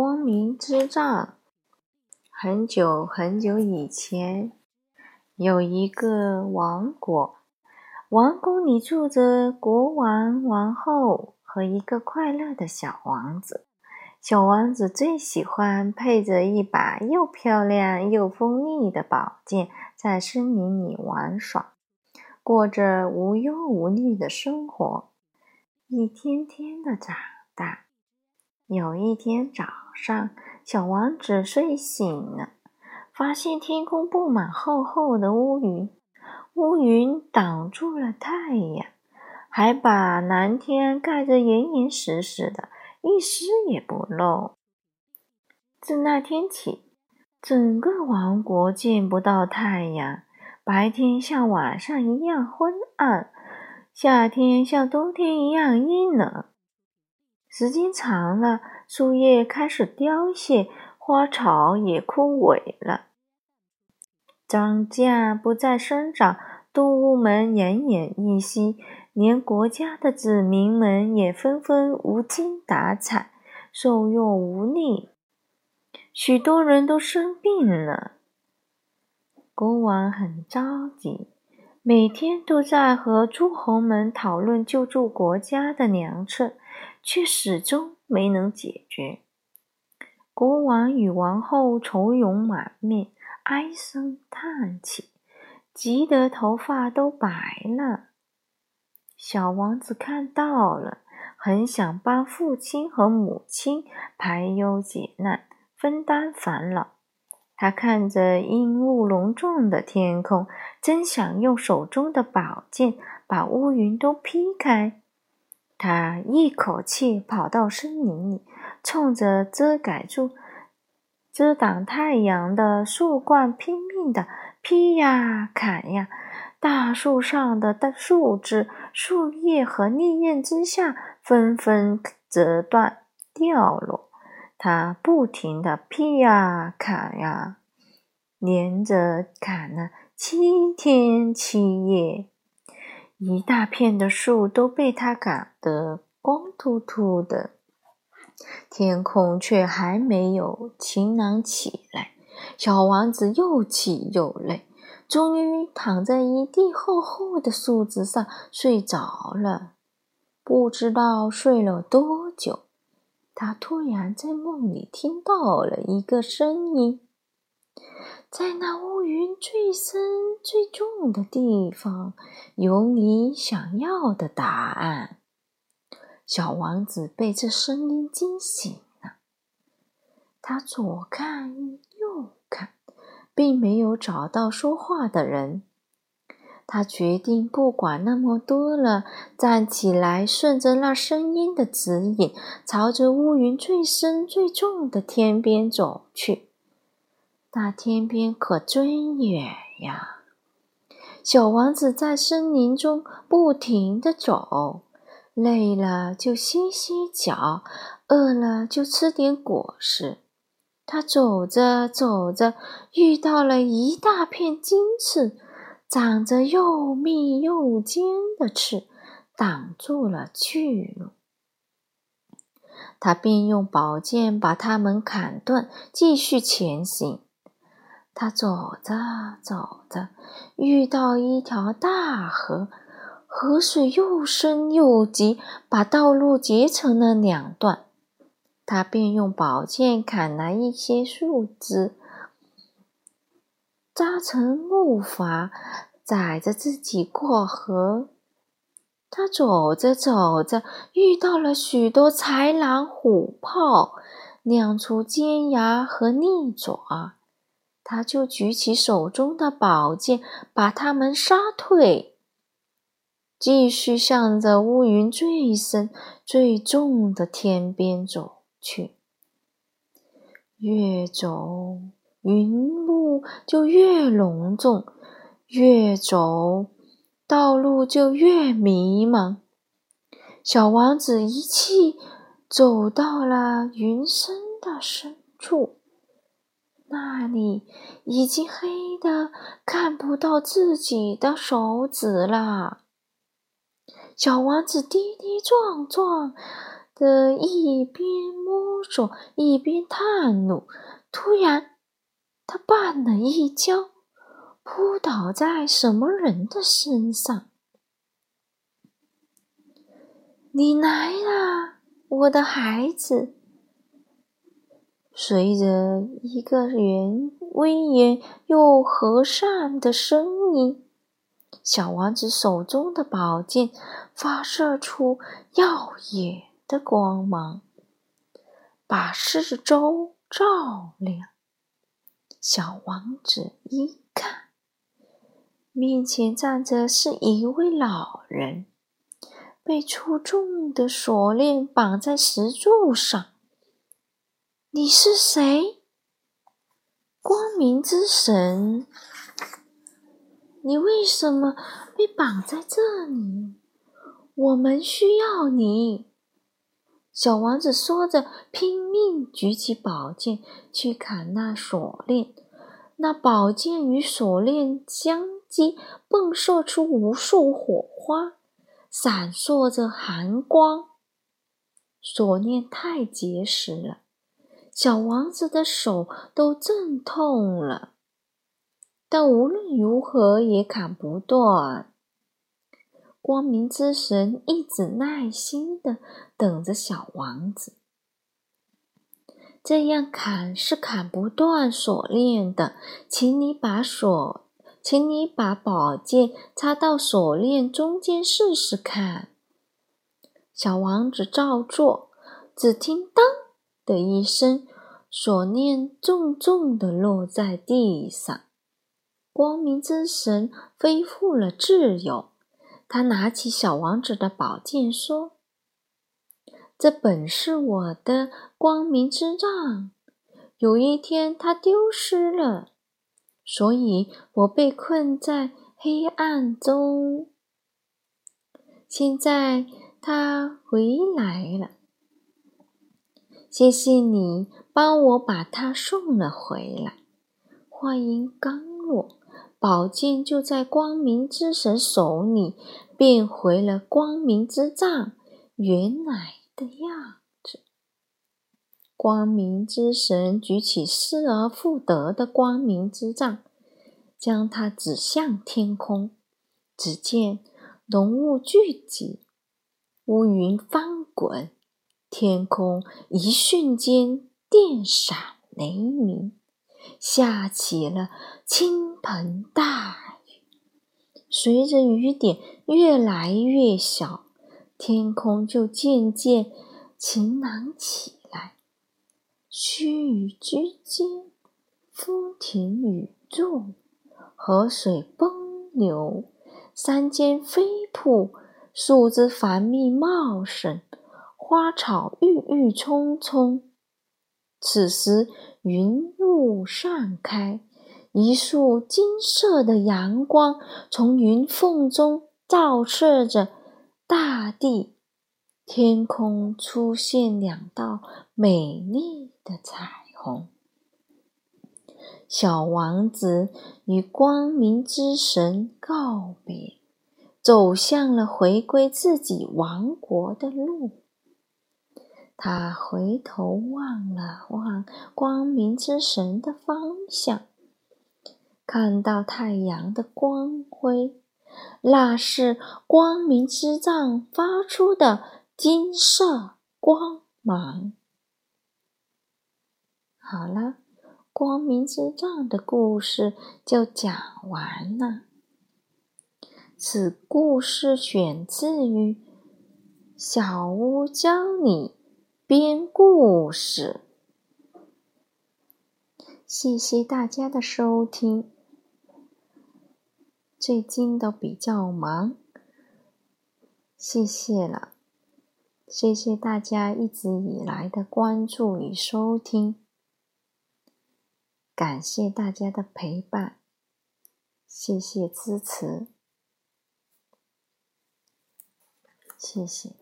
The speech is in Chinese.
光明之杖。很久很久以前，有一个王国，王宫里住着国王、王后和一个快乐的小王子。小王子最喜欢配着一把又漂亮又锋利的宝剑，在森林里玩耍，过着无忧无虑的生活，一天天的长大。有一天早上，小王子睡醒了，发现天空布满厚厚的乌云，乌云挡住了太阳，还把蓝天盖得严严实实的，一丝也不漏。自那天起，整个王国见不到太阳，白天像晚上一样昏暗，夏天像冬天一样阴冷。时间长了，树叶开始凋谢，花草也枯萎了，庄稼不再生长，动物们奄奄一息，连国家的子民们也纷纷无精打采、瘦弱无力。许多人都生病了，国王很着急，每天都在和诸侯们讨论救助国家的良策。却始终没能解决。国王与王后愁容满面，唉声叹气，急得头发都白了。小王子看到了，很想帮父亲和母亲排忧解难，分担烦恼。他看着阴雾浓重的天空，真想用手中的宝剑把乌云都劈开。他一口气跑到森林里，冲着遮盖住、遮挡太阳的树冠拼命的劈呀砍呀。大树上的的树枝、树叶和利刃之下纷纷折断掉落。他不停的劈呀砍呀，连着砍了七天七夜。一大片的树都被他砍得光秃秃的，天空却还没有晴朗起来。小王子又气又累，终于躺在一地厚厚的树枝上睡着了。不知道睡了多久，他突然在梦里听到了一个声音。在那乌云最深、最重的地方，有你想要的答案。小王子被这声音惊醒了，他左看右看，并没有找到说话的人。他决定不管那么多了，站起来，顺着那声音的指引，朝着乌云最深、最重的天边走去。那天边可真远呀！小王子在森林中不停地走，累了就歇歇脚，饿了就吃点果实。他走着走着，遇到了一大片金刺，长着又密又尖的刺，挡住了去路。他便用宝剑把它们砍断，继续前行。他走着走着，遇到一条大河，河水又深又急，把道路截成了两段。他便用宝剑砍来一些树枝，扎成木筏，载着自己过河。他走着走着，遇到了许多豺狼虎豹，亮出尖牙和利爪。他就举起手中的宝剑，把他们杀退，继续向着乌云最深、最重的天边走去。越走，云雾就越浓重；越走，道路就越迷茫。小王子一气走到了云深的深处。那里已经黑的看不到自己的手指了。小王子跌跌撞撞，的一边摸索一边探路，突然，他绊了一跤，扑倒在什么人的身上。你来啦，我的孩子！随着一个人威严又和善的声音。小王子手中的宝剑发射出耀眼的光芒，把四周照亮。小王子一看，面前站着是一位老人，被粗重的锁链绑在石柱上。你是谁？光明之神。你为什么被绑在这里？我们需要你。”小王子说着，拼命举起宝剑去砍那锁链。那宝剑与锁链相击，迸射出无数火花，闪烁着寒光。锁链太结实了，小王子的手都震痛了。但无论如何也砍不断。光明之神一直耐心的等着小王子。这样砍是砍不断锁链的，请你把锁，请你把宝剑插到锁链中间试试看。小王子照做，只听“当”的一声，锁链重重的落在地上。光明之神恢复了自由，他拿起小王子的宝剑说：“这本是我的光明之杖，有一天它丢失了，所以我被困在黑暗中。现在它回来了，谢谢你帮我把它送了回来。”话音刚落。宝剑就在光明之神手里变回了光明之杖原来的样子。光明之神举起失而复得的光明之杖，将它指向天空。只见浓雾聚集，乌云翻滚，天空一瞬间电闪雷鸣。下起了倾盆大雨，随着雨点越来越小，天空就渐渐晴朗起来。须臾之间，风停雨住，河水奔流，山间飞瀑，树枝繁密茂盛，花草郁郁葱葱。此时，云雾散开，一束金色的阳光从云缝中照射着大地，天空出现两道美丽的彩虹。小王子与光明之神告别，走向了回归自己王国的路。他回头望了望光明之神的方向，看到太阳的光辉，那是光明之杖发出的金色光芒。好了，光明之杖的故事就讲完了。此故事选自于《小屋教你》。编故事，谢谢大家的收听。最近都比较忙，谢谢了，谢谢大家一直以来的关注与收听，感谢大家的陪伴，谢谢支持，谢谢。